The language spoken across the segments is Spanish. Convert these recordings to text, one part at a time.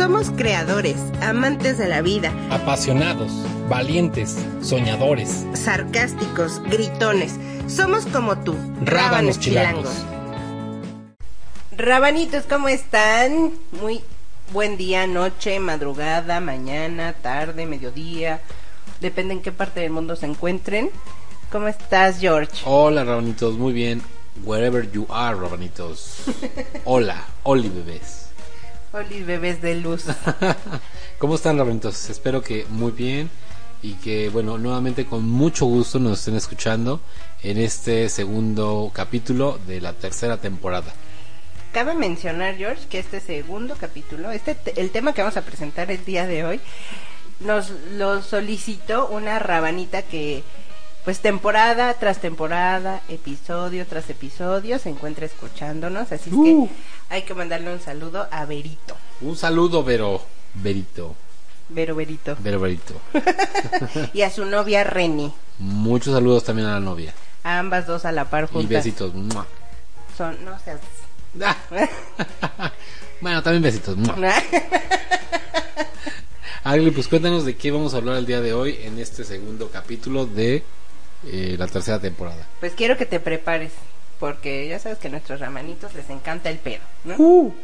Somos creadores, amantes de la vida, apasionados, valientes, soñadores, sarcásticos, gritones. Somos como tú, rábanos chilangos. Rabanitos, ¿cómo están? Muy buen día, noche, madrugada, mañana, tarde, mediodía. Depende en qué parte del mundo se encuentren. ¿Cómo estás, George? Hola, Rabanitos, muy bien. Wherever you are, Rabanitos. Hola, Oli bebés. Oli bebés de luz. ¿Cómo están, Rabanitos? Espero que muy bien y que, bueno, nuevamente con mucho gusto nos estén escuchando en este segundo capítulo de la tercera temporada. Cabe mencionar, George, que este segundo capítulo, este el tema que vamos a presentar el día de hoy, nos lo solicitó una rabanita que pues temporada tras temporada, episodio tras episodio se encuentra escuchándonos, así es que Uh. Hay que mandarle un saludo a Berito. Un saludo, Vero. Verito. Vero Berito. Vero Verito. y a su novia Reni. Muchos saludos también a la novia. A ambas dos a la par Y juntas. besitos. ¡Mua! Son, no seas... Ah. bueno, también besitos. Agli, pues cuéntanos de qué vamos a hablar el día de hoy en este segundo capítulo de eh, la tercera temporada. Pues quiero que te prepares, porque ya sabes que a nuestros ramanitos les encanta el pedo, ¿no? Uh.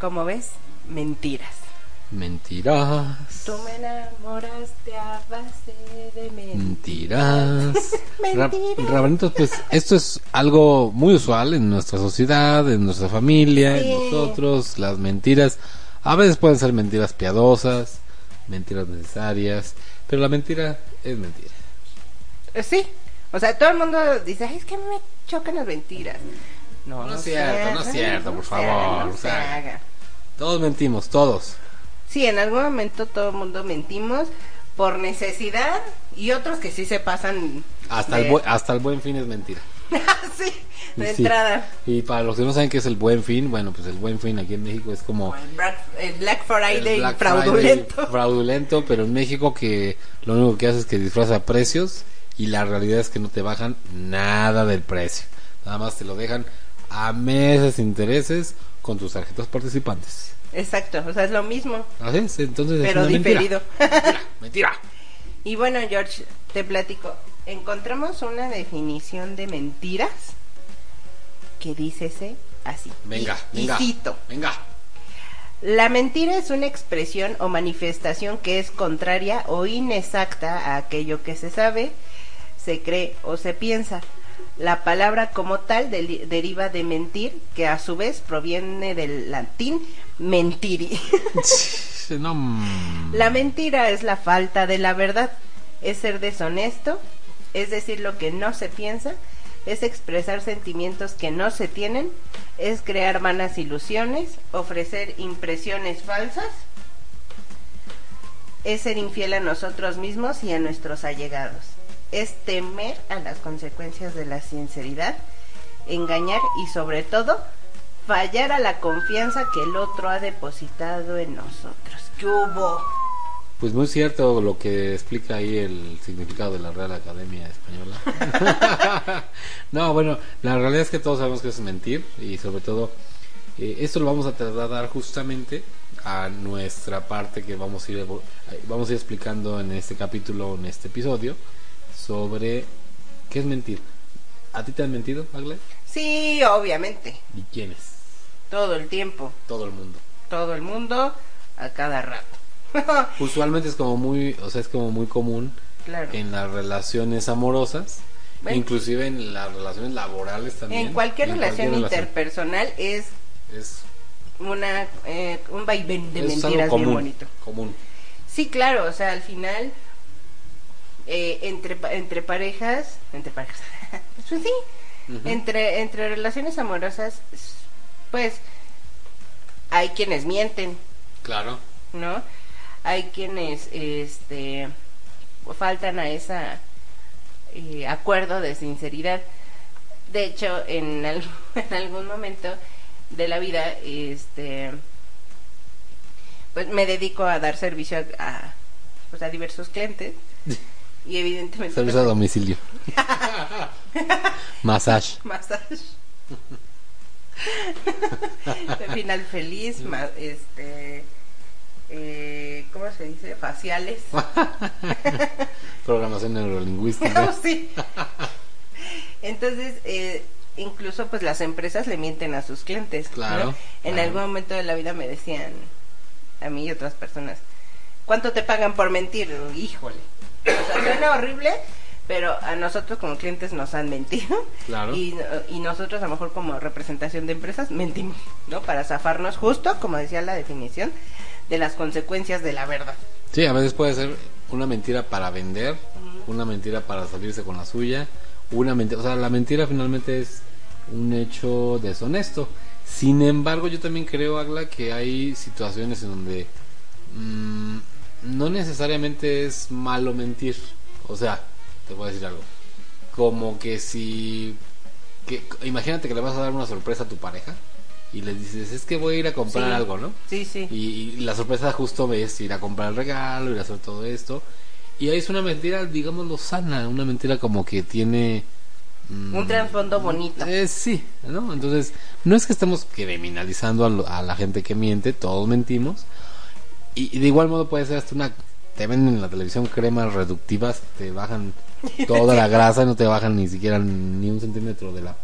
Como ves, mentiras. Mentiras. Tú me enamoraste a base de mentiras. Mentiras. Ra- Mentiras. Rabanitos, pues esto es algo muy usual en nuestra sociedad, en nuestra familia, Sí. en nosotros. Las mentiras a veces pueden ser mentiras piadosas, mentiras necesarias, pero la mentira es mentira. Eh, Sí, o sea, todo el mundo dice, "Ay, es que me chocan las mentiras. No, No es cierto, no es cierto, por favor, haga, no o se sea. haga. Todos mentimos, todos. Sí, en algún momento todo el mundo mentimos por necesidad y otros que sí se pasan. Hasta, de- el, bu- hasta el buen fin es mentira. sí, de Sí. entrada. Y para los que no saben qué es el buen fin, bueno, pues el buen fin aquí en México es como... El Black, el Black el Friday Black fraudulento. Friday fraudulento, pero en México que lo único que hace es que disfraza precios y la realidad es que no te bajan nada del precio. Nada más te lo dejan a meses intereses con tus tarjetas participantes. Exacto, o sea, es lo mismo, Así es, entonces es pero mentira. diferido. Mentira, mentira. y bueno, George, te platico. Encontramos una definición de mentiras que dícese así. Venga, Y- venga. Y cito. Venga. La mentira es una expresión o manifestación que es contraria o inexacta a aquello que se sabe, se cree o se piensa. La palabra como tal deriva de mentir, que a su vez proviene del latín mentiri. Mm, La mentira es la falta de la verdad, es ser deshonesto, es decir lo que no se piensa, es expresar sentimientos que no se tienen, es crear vanas ilusiones, ofrecer impresiones falsas, es ser infiel a nosotros mismos y a nuestros allegados, es temer a las consecuencias de la sinceridad, engañar y sobre todo fallar a la confianza que el otro ha depositado en nosotros. ¿Qué hubo? Pues muy cierto lo que explica ahí el significado de la Real Academia Española. no, bueno, la realidad es que todos sabemos que es mentir y sobre todo eh, esto lo vamos a trasladar justamente a nuestra parte que vamos a ir eh, vamos a ir explicando en este capítulo, en este episodio sobre qué es mentir. ¿A ti te han mentido, Magle? Sí, obviamente, ¿Y quiénes? todo el tiempo, Todo el mundo. todo el mundo, a cada rato. Usualmente es como muy, o sea, es como muy común claro. en las relaciones amorosas, Bueno. inclusive en las relaciones laborales también. En cualquier En relación cualquier relación. interpersonal es Es, una eh, un vaivén de es algo mentiras bien bonito. común. Sí, claro, o sea, al final eh, entre entre parejas, entre parejas, pues sí, entre entre relaciones amorosas, pues hay quienes mienten, Claro. ¿no? Hay quienes este faltan a esa eh, acuerdo de sinceridad. De hecho, en, al- en algún momento de la vida, este, pues me dedico a dar servicio a, a, pues, a diversos clientes y evidentemente Servicio a domicilio. Massage. masaje. final feliz, ma- este, eh, ¿cómo se dice? Faciales. Programación neurolingüística. Sí. Entonces, eh, incluso pues las empresas le mienten a sus clientes. ¿no? Claro, En claro. algún momento de la vida me decían a mí y otras personas, ¿cuánto te pagan por mentir? Híjole. O sea, suena horrible, pero a nosotros como clientes nos han mentido. Claro. Y, y nosotros a lo mejor como representación de empresas mentimos, ¿no? Para zafarnos justo, como decía la definición, de las consecuencias de la verdad. Sí, a veces puede ser una mentira para vender, una mentira para salirse con la suya, una mentira, o sea, la mentira finalmente es un hecho deshonesto. Sin embargo, yo también creo, Agla, que hay situaciones en donde no necesariamente es malo mentir. O sea, te voy a decir algo. Como que si... Que, imagínate que le vas a dar una sorpresa a tu pareja y le dices, es que voy a ir a comprar Sí. algo, ¿no? Sí, sí. Y, y la sorpresa justo es ir a comprar el regalo, ir a hacer todo esto. Y ahí es una mentira, digámoslo, sana, una mentira como que tiene... mm, Un trasfondo bonito. eh, sí, ¿no? Entonces, no es que estemos criminalizando a, lo- a la gente que miente, todos mentimos. Y, y de igual modo puede ser hasta una... Te venden en la televisión cremas reductivas, te bajan toda la grasa, no te bajan ni siquiera ni un centímetro de la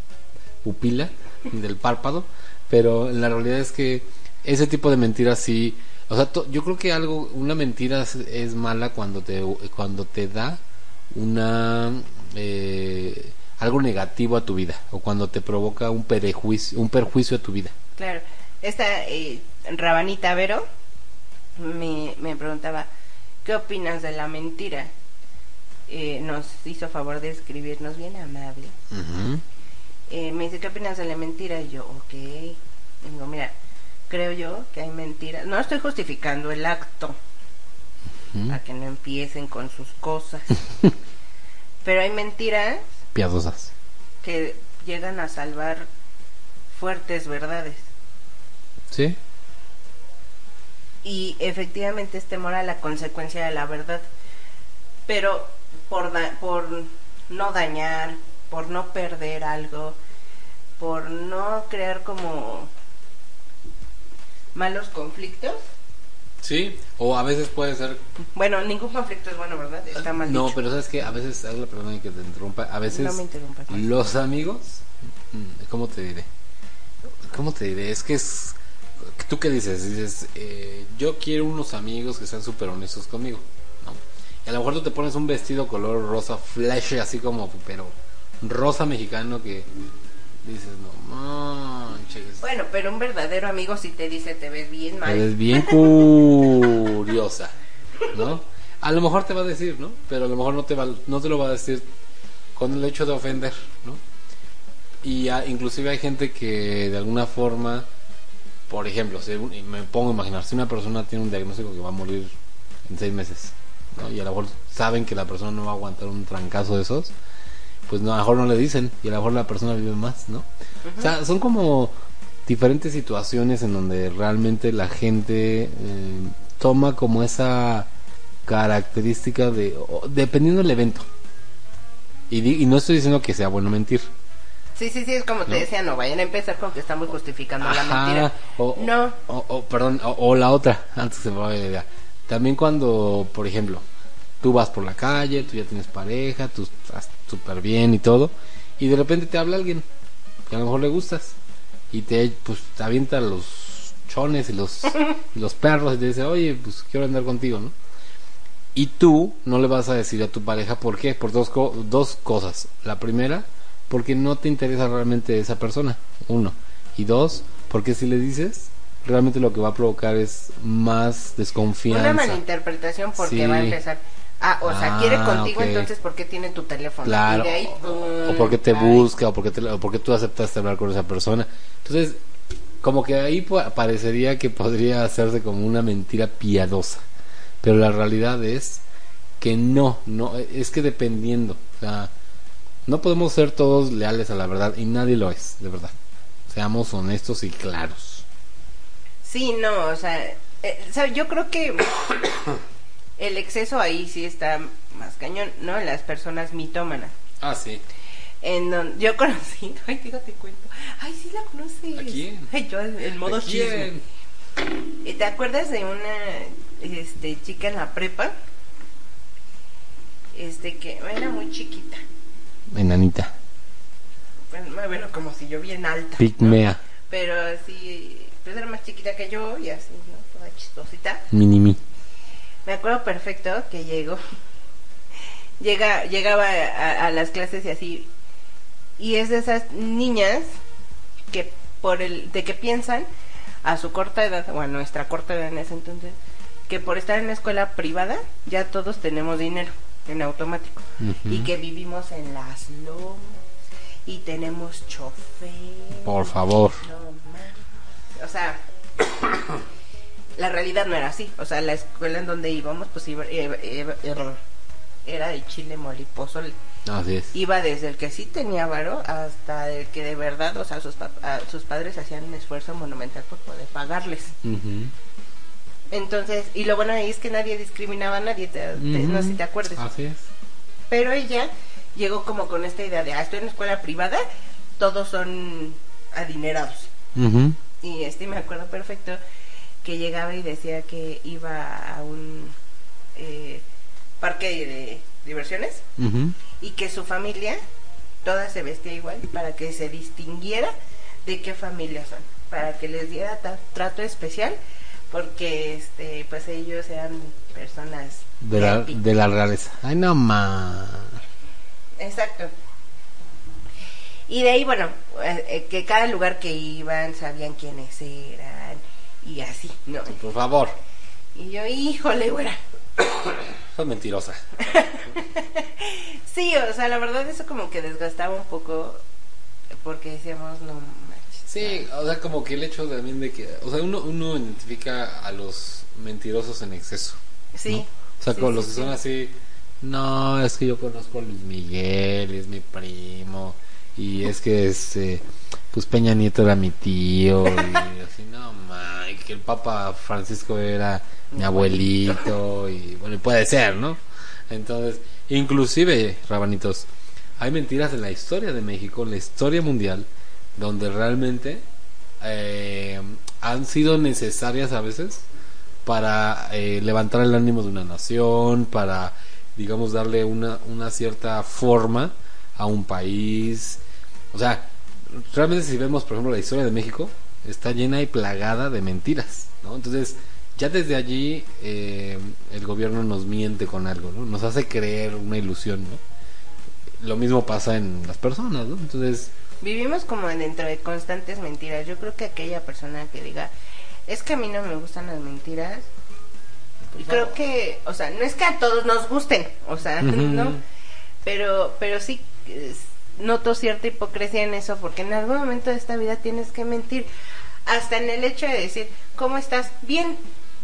pupila, del párpado. Pero la realidad es que ese tipo de mentiras sí... O sea, yo creo que algo, una mentira es, es mala cuando te, cuando te da una... eh, algo negativo a tu vida o cuando te provoca un perjuicio, un perjuicio a tu vida. Claro. Esta eh, Rabanita Vero me, me preguntaba, ¿qué opinas de la mentira? Eh, nos hizo favor de escribirnos bien amable. Eh, me dice, ¿qué opinas de la mentira? Y yo, ok. Digo, mira, creo yo que hay mentiras. No estoy justificando el acto, para que no empiecen con sus cosas. Pero hay mentiras Piadosas. que llegan a salvar fuertes verdades. ¿Sí? Y efectivamente es temor a la consecuencia de la verdad pero por da- por no dañar por no perder algo por no crear como malos conflictos Sí. O a veces puede ser bueno ningún conflicto es bueno verdad está mal No, dicho. pero sabes que a veces, haz la perdona que te interrumpa, a veces No me los amigos, mm, ¿cómo te diré? ¿Cómo te diré? Es que es, ¿tú qué dices? Dices, eh, yo quiero unos amigos que sean súper honestos conmigo, ¿no? Y a lo mejor tú te pones un vestido color rosa flash, así como, pero rosa mexicano que dices, no manches. bueno pero un verdadero amigo si te dice te ves bien mal Eres bien curiosa, ¿no? A lo mejor te va a decir, ¿no? Pero a lo mejor no te va, no te lo va a decir con el hecho de ofender, ¿no? Y inclusive hay gente que de alguna forma, por ejemplo, si me pongo a imaginar, si una persona tiene un diagnóstico que va a morir en seis meses, ¿no? Y a lo mejor saben que la persona no va a aguantar un trancazo de esos, pues a lo mejor no le dicen y a lo mejor la persona vive más, ¿no? O sea, son como diferentes situaciones en donde realmente la gente eh, toma como esa característica de dependiendo del evento. Y, y no estoy diciendo que sea bueno mentir. Sí sí sí es como te ¿No? decía no vayan a empezar con que estamos justificando la Ajá, mentira O, no o, o- perdón, o, o la otra, antes se me vaya la idea. También cuando, por ejemplo, tú vas por la calle, tú ya tienes pareja, tú estás súper bien y todo, y de repente te habla alguien que a lo mejor le gustas, y te, pues, te avienta los chones y los, y los perros y te dice, oye, pues quiero andar contigo, ¿no? Y tú no le vas a decir a tu pareja por qué, por dos, co- dos cosas. La primera, porque no te interesa realmente esa persona, uno. Y dos, porque si le dices, realmente lo que va a provocar es más desconfianza. Una malinterpretación porque Sí. va a empezar. Ah, o sea, quiere Ah, contigo, entonces ¿por qué tiene tu teléfono? Claro, Y de ahí, o, porque te Ay. busca, o porque, te- o porque tú aceptaste hablar con esa persona. Entonces, como que ahí pa- parecería que podría hacerse como una mentira piadosa. Pero la realidad es que no, no, es que dependiendo. O sea, no podemos ser todos leales a la verdad y nadie lo es, de verdad. Seamos honestos y claros. Sí, no, o sea, eh, yo creo que el exceso ahí sí está más cañón, ¿no? Las personas mitómanas. Ah, sí. En donde yo conocí, ay, fíjate cuento. Ay, sí la conoces. ¿A quién? Ay, yo en modo ¿A chisme. ¿Te acuerdas de una este, chica en la prepa? Este que era muy chiquita. Enanita. Bueno, bueno, como si yo bien alta. ¿no? Pigmea. Pero sí, pues era más chiquita que yo y así, ¿no? Toda chistosita. Minimi. Me acuerdo perfecto que llegó. Llega, llegaba a, a las clases y así. Y es de esas niñas que por el, de que piensan a su corta edad, o a nuestra corta edad en ese entonces, que por estar en la escuela privada ya todos tenemos dinero en automático. Y que vivimos en las lomas y tenemos chofer. Por favor. No. O sea, la realidad no era así. O sea, la escuela en donde íbamos, pues iba, iba- iba- era- de chile moliposo. Así es. Iba desde el que sí tenía varo hasta el que de verdad, o sea, sus, sus padres hacían un esfuerzo monumental por poder pagarles. Entonces, y lo bueno ahí es que nadie discriminaba a nadie, te- te- no sé si te acuerdas. Así es. Pero ella llegó como con esta idea de, ah, estoy en escuela privada, todos son adinerados. Y este me acuerdo perfecto que llegaba y decía que iba a un eh, parque de diversiones y que su familia toda se vestía igual para que se distinguiera de qué familia son, para que les diera trato especial porque este pues ellos eran personas De la, VIP. de la realeza. Ay, no más. Exacto. Y de ahí, bueno, eh, eh, que cada lugar que iban sabían quiénes eran y así, ¿no? Por favor. Y yo, híjole, güera. Sos mentirosa. Sí, o sea, la verdad eso como que desgastaba un poco porque decíamos, no. Sí, o sea, como que el hecho también de que, o sea, uno, uno identifica a los mentirosos en exceso. Sí. O sea, sí, con sí, los que sí. son así, no, es que yo conozco a Luis Miguel, es mi primo, y es que este, pues Peña Nieto era mi tío, y así, no, ma, y que el Papa Francisco era mi abuelito, y bueno, puede ser, ¿no? Entonces, inclusive, rabanitos, hay mentiras en la historia de México, en la historia mundial, donde realmente eh, han sido necesarias a veces para eh, levantar el ánimo de una nación, para, digamos, darle una, una cierta forma a un país. O sea, realmente si vemos, por ejemplo, la historia de México, está llena y plagada de mentiras, ¿no? Entonces, ya desde allí eh, el gobierno nos miente con algo, ¿no? Nos hace creer una ilusión. Lo mismo pasa en las personas, ¿no? Entonces, Vivimos como dentro de constantes mentiras. Yo creo que aquella persona que diga, es que a mí no me gustan las mentiras. Y creo que, o sea, no es que a todos nos gusten, o sea. ¿no? Pero, pero sí noto cierta hipocresía en eso, porque en algún momento de esta vida tienes que mentir. Hasta en el hecho de decir, ¿cómo estás? Bien.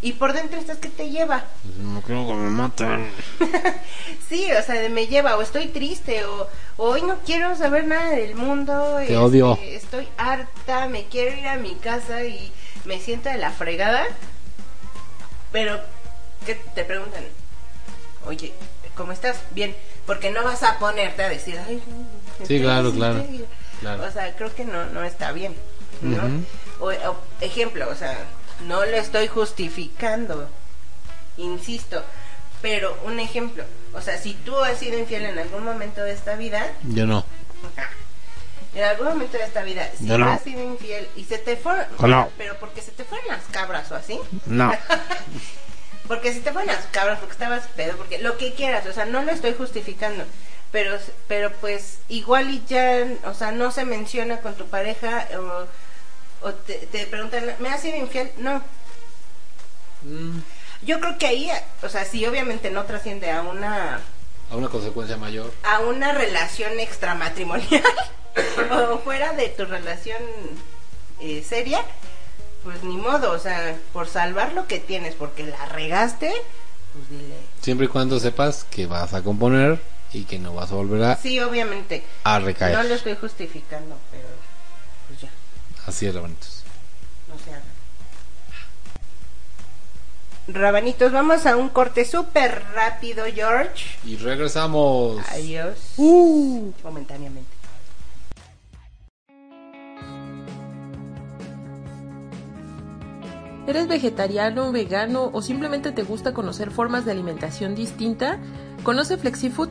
Y por dentro estás que te lleva. pues, no creo que me maten. Sí, o sea, de me lleva, o estoy triste, o, o hoy no quiero saber nada del mundo. Te este, odio. Estoy harta, me quiero ir a mi casa y me siento de la fregada. Pero, ¿qué te preguntan? Oye, ¿cómo estás? Bien, porque no vas a ponerte a decir, ay, Sí, claro, claro, estoy-". claro. O sea, creo que no, no está bien, ¿no? O, ejemplo, o sea, no lo estoy justificando, insisto, pero un ejemplo, o sea, si tú has sido infiel en algún momento de esta vida, Yo no. en algún momento de esta vida, si Yo no. has sido infiel y se te fueron, No. pero porque se te fueron las cabras o así, No. porque si te fueron las cabras, porque estabas pedo, porque lo que quieras, o sea, no lo estoy justificando, pero, pero pues igual y ya, o sea, no se menciona con tu pareja o, o te, te preguntan, ¿me has sido infiel? No. Mm, Yo creo que ahí, o sea, sí, obviamente no trasciende a una A una consecuencia mayor. a una relación extramatrimonial o fuera de tu relación eh, seria, pues ni modo, o sea, por salvar lo que tienes, porque la regaste, pues dile. Siempre y cuando sepas que vas a componer y que no vas a volver a, Sí, obviamente. a recaer. No lo estoy justificando, pero Así es, Rabanitos. O sea. Rabanitos, vamos a un corte súper rápido, George. Y regresamos. Adiós. Uh. Momentáneamente. ¿Eres vegetariano, vegano o simplemente te gusta conocer formas de alimentación distinta? Conoce FlexiFood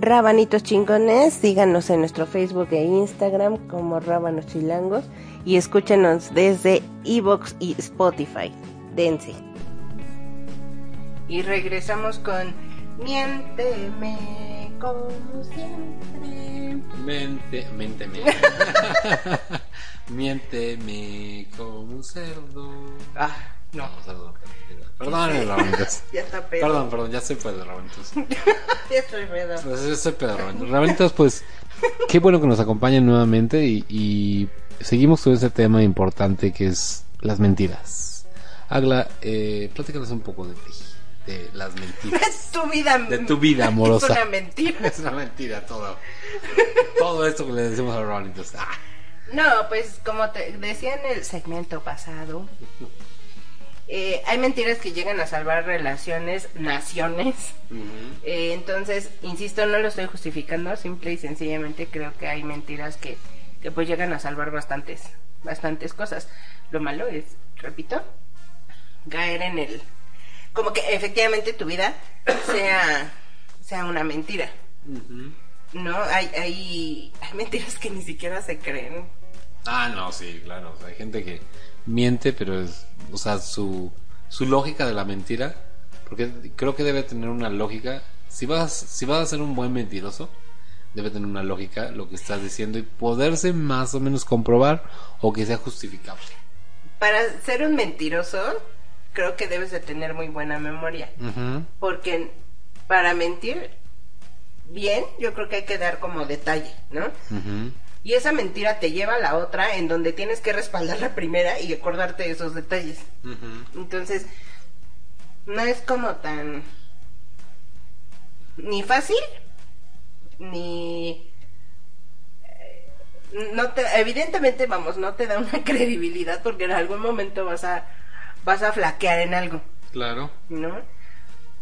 Rabanitos chingones, síganos en nuestro Facebook e Instagram como Rábanos Chilangos y escúchenos desde Evox y Spotify. Dense. Y regresamos con Miénteme como siempre. Mente, miénteme. miénteme como un cerdo. Ah, no. No, cerdo. Perdón, Rabanitos. Ya está pedo. Perdón, perdón, ya soy pedo, Rabanitos. Ya estoy pedo. Pues yo soy pedo, Rabanitos. Rabanitos, pues, qué bueno que nos acompañen nuevamente y, y seguimos con ese tema importante que es las mentiras. Agla, eh, platícanos un poco de ti, de las mentiras. Es tu vida. De tu vida amorosa. Es una mentira. Es una mentira todo. Todo esto que le decimos a Rabanitos. Ah. No, pues como te decía en el segmento pasado, eh, hay mentiras que llegan a salvar relaciones, naciones. Eh, entonces, insisto, no lo estoy justificando, simple y sencillamente creo que hay mentiras que, que pues llegan a salvar bastantes, bastantes cosas. Lo malo es, repito, caer en el, como que efectivamente tu vida sea, sea una mentira. No, hay, hay, hay mentiras que ni siquiera se creen. Ah, no, sí, claro. o sea, hay gente que miente, pero es, o sea, su, su lógica de la mentira, porque creo que debe tener una lógica. Si vas, si vas a ser un buen mentiroso, debe tener una lógica lo que estás diciendo y poderse más o menos comprobar o que sea justificable. Para ser un mentiroso, creo que debes de tener muy buena memoria. Porque para mentir bien, yo creo que hay que dar como detalle, ¿no? Y esa mentira te lleva a la otra en donde tienes que respaldar la primera y acordarte de esos detalles. Entonces, no es como tan ni fácil ni eh, no te evidentemente vamos, no te da una credibilidad porque en algún momento vas a vas a flaquear en algo, Claro. ¿no?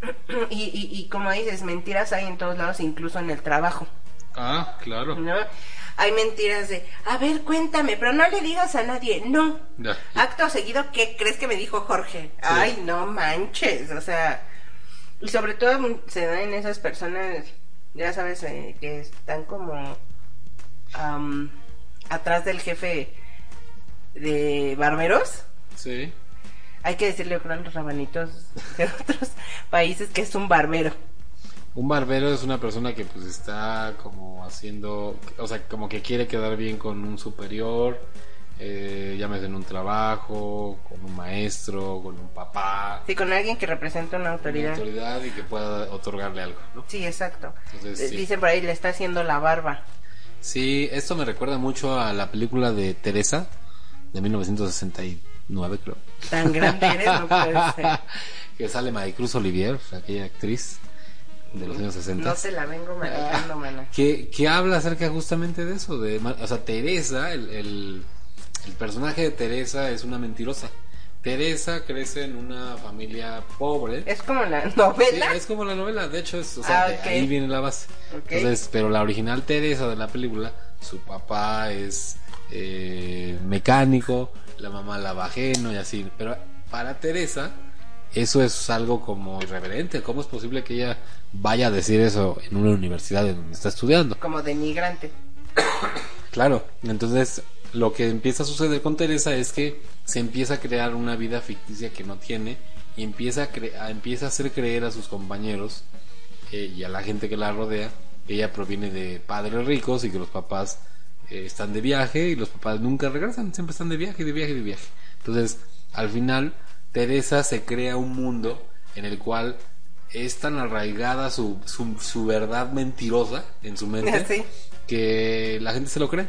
Y, y, y como dices, mentiras hay en todos lados, incluso en el trabajo. Ah, claro. ¿no? Hay mentiras de, a ver, cuéntame, pero no le digas a nadie, no. Acto seguido, ¿qué crees que me dijo Jorge? Ay, no manches, o sea, y sobre todo se da en esas personas, ya sabes, eh, que están como am, atrás del jefe de barberos. Sí. Hay que decirle a los rabanitos de otros países que es un barbero. Un barbero es una persona que pues está como haciendo, o sea, como que quiere quedar bien con un superior, eh, llámese en un trabajo, con un maestro, con un papá, Sí, con alguien que representa una autoridad. autoridad y que pueda otorgarle algo, ¿no? Sí, exacto. Entonces, Eh, sí. Dicen por ahí, le está haciendo la barba. Sí, esto me recuerda mucho a la película de Teresa, de 1969 creo. Tan grande eres, no puede ser. que sale Maricruz Olivier, aquella actriz de los años 60. No te la vengo manejando, mana. que, que habla acerca justamente de eso, de, o sea, Teresa, el, el, el personaje de Teresa es una mentirosa. Teresa crece en una familia pobre. Es como la Sí, novela. es como la novela, de hecho, es, o sea, Ah, de ok. ahí viene la base. Ok. Entonces, pero la original Teresa de la película, su papá es eh, mecánico, la mamá lava ajeno y así. Pero para Teresa, eso es algo como irreverente. ¿Cómo es posible que ella vaya a decir eso en una universidad en donde está estudiando? Como denigrante. Claro, entonces lo que empieza a suceder con Teresa es que se empieza a crear una vida ficticia que no tiene y empieza a, cre- a- empieza a hacer creer a sus compañeros eh, y a la gente que la rodea que ella proviene de padres ricos y que los papás eh, están de viaje y los papás nunca regresan, siempre están de viaje, de viaje, de viaje. Entonces, al final, Teresa se crea un mundo en el cual es tan arraigada su, su, su verdad mentirosa en su mente Sí. que la gente se lo cree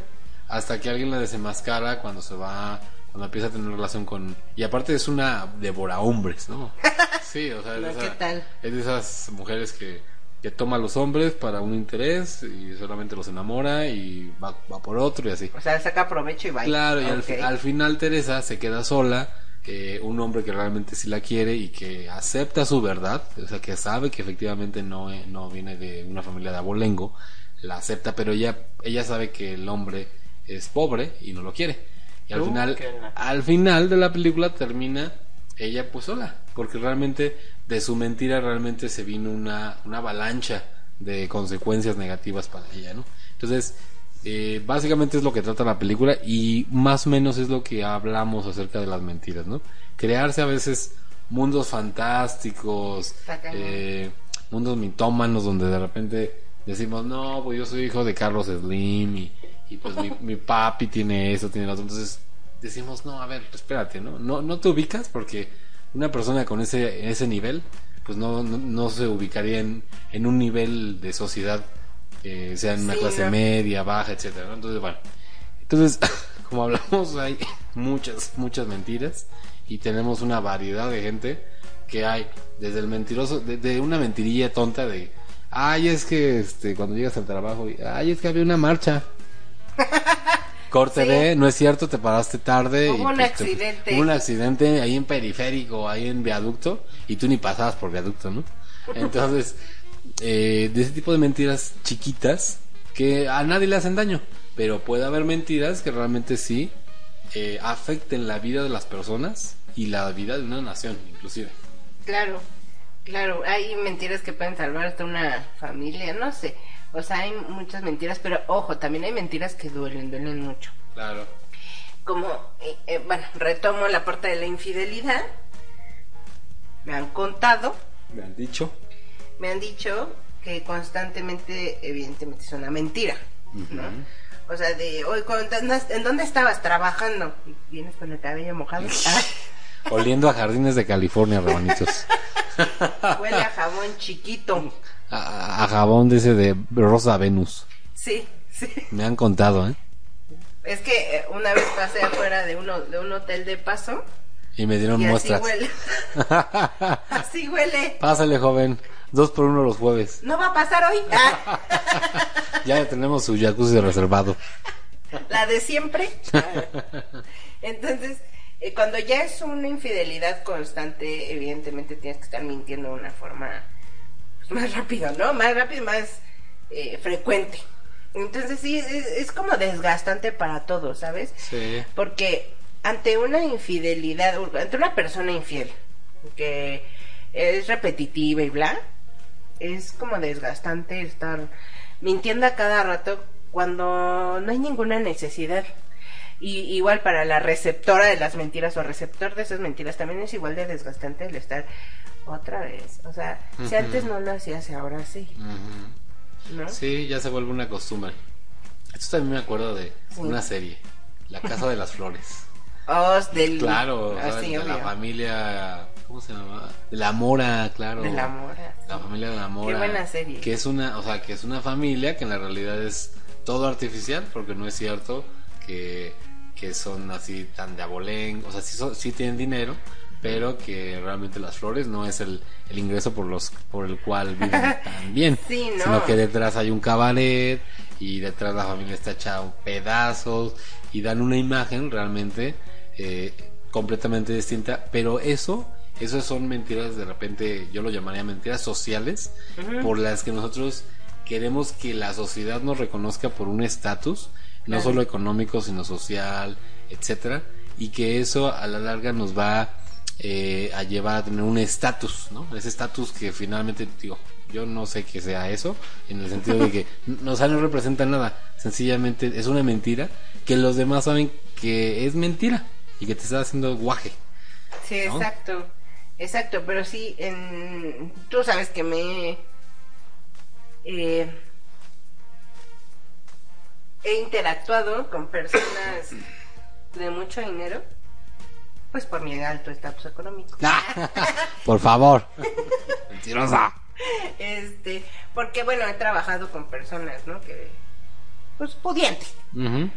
hasta que alguien la desenmascara cuando se va cuando empieza a tener relación con y aparte es una devora hombres no sí o sea es, No, de ¿qué esa- tal? es de esas mujeres que que toma a los hombres para un interés y solamente los enamora y va, va por otro y así. O sea, saca provecho y va. Claro, y al final Teresa se queda sola, eh, un hombre que realmente sí la quiere y que acepta su verdad, o sea, que sabe que efectivamente no, eh, no viene de una familia de abolengo, la acepta, pero ella, ella sabe que el hombre es pobre y no lo quiere. Y al Uh, final, la- al final de la película termina ella pues sola, porque realmente de su mentira realmente se vino una, una avalancha de consecuencias negativas para ella, ¿no? Entonces, eh, básicamente es lo que trata la película y más o menos es lo que hablamos acerca de las mentiras, ¿no? Crearse a veces mundos fantásticos, eh, mundos mitómanos donde de repente decimos, no, pues yo soy hijo de Carlos Slim y, y pues mi, mi papi tiene eso, tiene lo otro. Entonces decimos, no, a ver, espérate, ¿no? No, no te ubicas porque una persona con ese, ese nivel, pues no, no, no se ubicaría en, en un nivel de sociedad, eh, sea en una Sí, clase no. media, baja, etcétera, ¿no? Entonces, bueno. Entonces, como hablamos, hay muchas, muchas mentiras y tenemos una variedad de gente que hay desde el mentiroso, de, de una mentirilla tonta de, ay, es que este, cuando llegas al trabajo, ay, es que había una marcha. Corte Sí. de, no es cierto, te paraste tarde. Hubo un te- accidente. hubo un accidente ahí en periférico, ahí en viaducto, y tú ni pasabas por viaducto, ¿no? Entonces, eh, de ese tipo de mentiras chiquitas que a nadie le hacen daño, pero puede haber mentiras que realmente sí eh, afecten la vida de las personas y la vida de una nación, inclusive. Claro, claro, hay mentiras que pueden salvar hasta una familia, no sé. O sea, hay muchas mentiras, pero ojo, también hay mentiras que duelen, duelen mucho. Claro. Como, eh, eh, bueno, retomo la parte de la infidelidad. Me han contado, Me han dicho. Me han dicho que constantemente, evidentemente, es una mentira, ¿no? O sea, de, hoy, ¿en dónde estabas trabajando? Y vienes con el cabello mojado. Oliendo a jardines de California, rabanitos. huele a jabón chiquito. a, a jabón de ese de Rosa Venus. Sí, sí. Me han contado, ¿eh? Es que eh, una vez pasé afuera de, uno, de un hotel de paso Y me dieron y muestras. así huele. así huele. Pásale, joven. Dos por uno los jueves. No va a pasar hoy. Ah, Ya tenemos su jacuzzi reservado. la de siempre. Entonces, eh, cuando ya es una infidelidad constante, evidentemente tienes que estar mintiendo de una forma pues, más rápido, ¿no? Más rápido y más eh, frecuente. Entonces sí, es, es como desgastante para todos, ¿sabes? Sí. Porque ante una infidelidad, ante una persona infiel, que es repetitiva y bla, es como desgastante estar mintiendo a cada rato cuando no hay ninguna necesidad. Y igual para la receptora de las mentiras o receptor de esas mentiras también es igual de desgastante el estar otra vez. O sea, si antes no lo hacías, ahora sí. ¿no? Sí, ya se vuelve una costumbre. Esto también me acuerdo de Sí. una serie, La Casa de las Flores. Oh, del... Claro, Ah, de la familia, ¿cómo se llama? De la Mora, claro. De la Mora. La familia de la Mora. Qué buena serie. Que es una, o sea, que es una familia que en la realidad es todo artificial, porque no es cierto que, que son así tan de abolén, o sea, sí, son- sí tienen dinero, pero que realmente las flores no es el, el ingreso por los por el cual viven tan bien, Sí, no. sino que detrás hay un cabaret y detrás la familia está hecha pedazos y dan una imagen realmente eh, completamente distinta, pero eso eso son mentiras de repente, yo lo llamaría mentiras sociales, por las que nosotros queremos que la sociedad nos reconozca por un estatus, no Claro. solo económico, sino social, etcétera, y que eso a la larga nos va eh, a llevar a tener un estatus, ¿no? Ese estatus que finalmente, digo, yo no sé qué sea eso, en el sentido de que, no, o sea, no representa nada, sencillamente es una mentira que los demás saben que es mentira y que te está haciendo guaje. Sí, ¿no? exacto. Exacto, pero sí, en... tú sabes que me eh, he interactuado con personas de mucho dinero, pues por mi alto estatus económico. Por favor. Mentirosa. Este, porque bueno, he trabajado con personas, ¿no? Que, pues, pudientes. Ujú.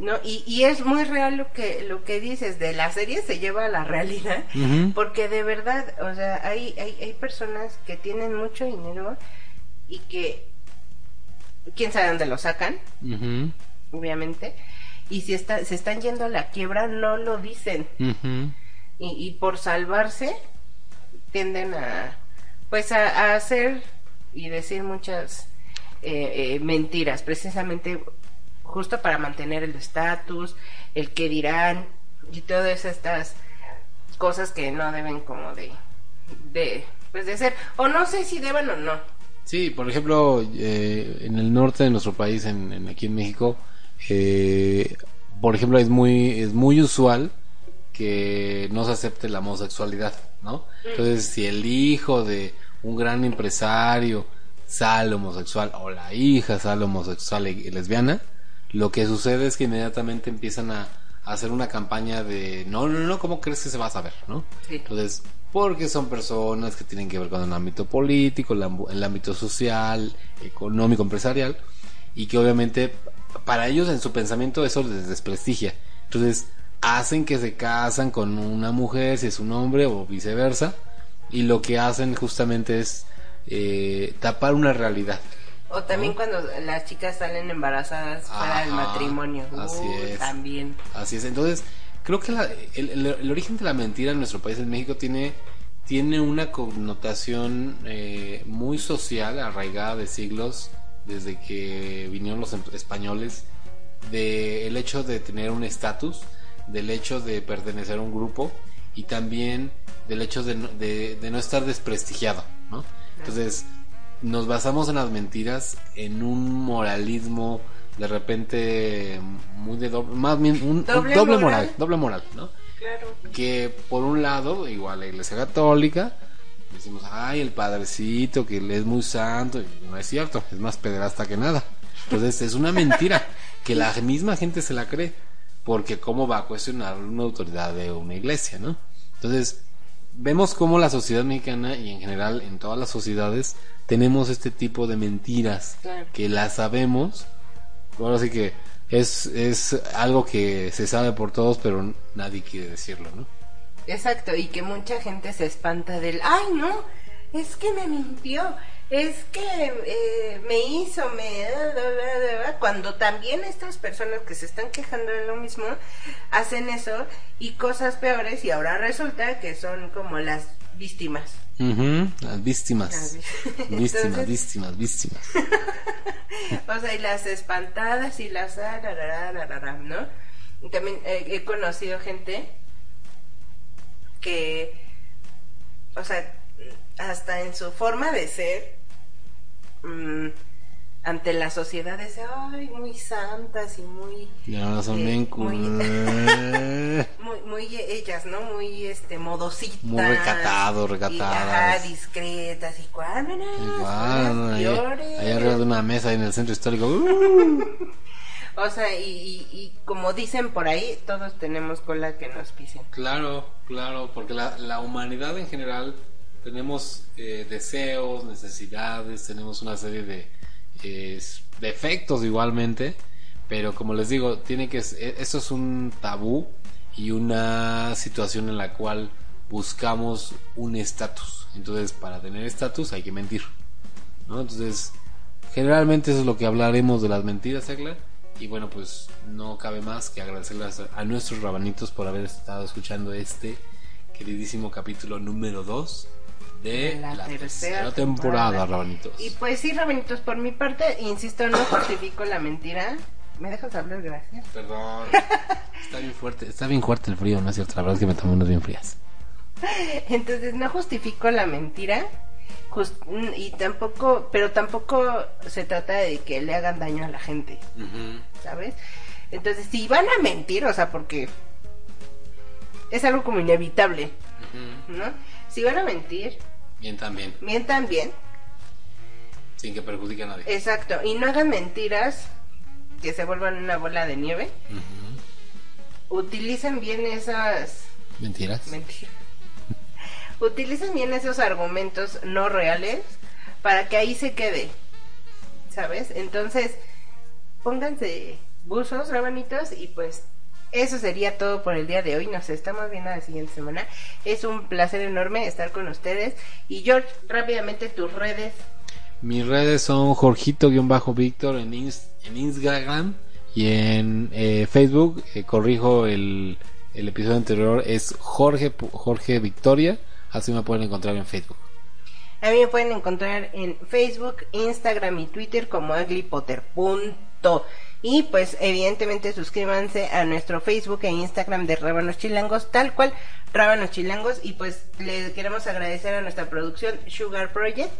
¿No? Y, y es muy real lo que lo que dices de la serie se lleva a la realidad porque de verdad o sea hay, hay hay personas que tienen mucho dinero y que quién sabe dónde lo sacan, obviamente, y si está, se están yendo a la quiebra no lo dicen. Y, y por salvarse tienden a pues a, a hacer y decir muchas eh, eh, mentiras precisamente justo para mantener el estatus el que dirán y todas estas cosas que no deben como de de pues de ser. O no sé si deban o no. Sí, por ejemplo, eh, en el norte de nuestro país, en, en- aquí en México, eh, por ejemplo, es muy es muy usual que no se acepte la homosexualidad, ¿no? Entonces, si el hijo de un gran empresario sale homosexual o la hija sale homosexual y, y lesbiana, lo que sucede es que inmediatamente empiezan a, a hacer una campaña de no, no, no, ¿cómo crees que se va a saber, no? Sí. Entonces, porque son personas que tienen que ver con el ámbito político, el, el ámbito social, económico, empresarial, y que obviamente para ellos en su pensamiento eso les desprestigia. Entonces, hacen que se casan con una mujer, si es un hombre o viceversa, y lo que hacen justamente es eh, tapar una realidad. O también cuando las chicas salen embarazadas fuera del Ajá, matrimonio así es. también Así es. Entonces, creo que la- el, el- el origen de la mentira en nuestro país, en México, tiene, tiene una connotación eh, muy social, arraigada de siglos, desde que vinieron los em- españoles, del el hecho de tener un estatus, del hecho de pertenecer a un grupo y también del hecho de no, de- de no estar desprestigiado, ¿no? Entonces, nos basamos en las mentiras, en un moralismo de repente muy de doble, más bien un Doble doble, moral. moral, doble moral, ¿no? claro Que por un lado, igual la Iglesia Católica, decimos, ay, el padrecito que él es muy santo, y no es cierto, es más pederasta que nada. Entonces es una mentira que la misma gente se la cree, porque cómo va a cuestionar una autoridad de una iglesia, ¿no? Entonces vemos cómo la sociedad mexicana y en general en todas las sociedades tenemos este tipo de mentiras Claro. que las sabemos. Ahora sí que es, es algo que se sabe por todos, pero nadie quiere decirlo, ¿no? Exacto, y que mucha gente se espanta del, ay no, es que me mintió, es que eh, me hizo, me... Cuando también estas personas que se están quejando de lo mismo hacen eso y cosas peores y ahora resulta que son como las víctimas. Las víctimas. Las víctimas, Entonces- víctimas, víctimas. O sea, y las espantadas y las... ¿no? También eh, he conocido gente que, o sea, hasta en su forma de ser, mm, ante la sociedad es, ay, muy santas y muy... Son eh, bien muy- muy, muy ellas, ¿no? Muy, este, modositas. Muy recatado, y, recatadas. ajá, discretas y cuámenes. Igual, ahí, ahí arriba de una mesa en el centro histórico. ¡uh! O sea, y, y, y como dicen por ahí, todos tenemos cola que nos pisen. Claro, claro, porque la, la humanidad en general tenemos eh, deseos, necesidades, tenemos una serie de eh, defectos igualmente, pero como les digo, tiene que e- esto es un tabú y una situación en la cual buscamos un estatus. Entonces, para tener estatus hay que mentir, ¿no? Entonces, generalmente eso es lo que hablaremos de las mentiras, Egla. Y bueno, pues no cabe más que agradecerles a, a nuestros rabanitos por haber estado escuchando este queridísimo capítulo número 2 de la, tercera, temporada, rabanitos. Y pues sí, Rabanitos, por mi parte, insisto, no justifico la mentira. ¿Me dejas hablar? Gracias. Perdón. está bien fuerte, está bien fuerte el frío, ¿no es cierto? La verdad es que me tomé unas bien frías. Entonces, no justifico la mentira. y tampoco, pero tampoco se trata de que le hagan daño a la gente, ¿sabes? Entonces, si van a mentir, o sea, porque es algo como inevitable, ¿no? Si van a mentir, Bien también, mientan bien, sin que perjudique a nadie. exacto, y no hagan mentiras que se vuelvan una bola de nieve. Utilicen bien esas Mentiras. mentiras. Utilicen bien esos argumentos no reales para que ahí se quede. ¿Sabes? Entonces, pónganse buzos, rabanitos, y pues eso sería todo por el día de hoy. Nos estamos viendo la siguiente semana. Es un placer enorme estar con ustedes. Y George, rápidamente tus redes. Mis redes son Jorgito-Víctor en, en Instagram y en eh, Facebook. Eh, corrijo el, el episodio anterior, es Jorge, Jorge Victoria. Así me pueden encontrar en Facebook. A mí me pueden encontrar en Facebook, Instagram y Twitter como aglipotter.com. Y pues evidentemente suscríbanse a nuestro Facebook e Instagram de Rábanos Chilangos, tal cual Rábanos Chilangos. Y pues le queremos agradecer a nuestra producción Sugar Project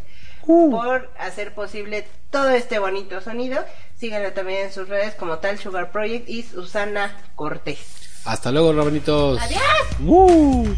uh. por hacer posible todo este bonito sonido. Síganlo también en sus redes como tal Sugar Project y Susana Cortés. Hasta luego, Rabanitos. Adiós. Uh.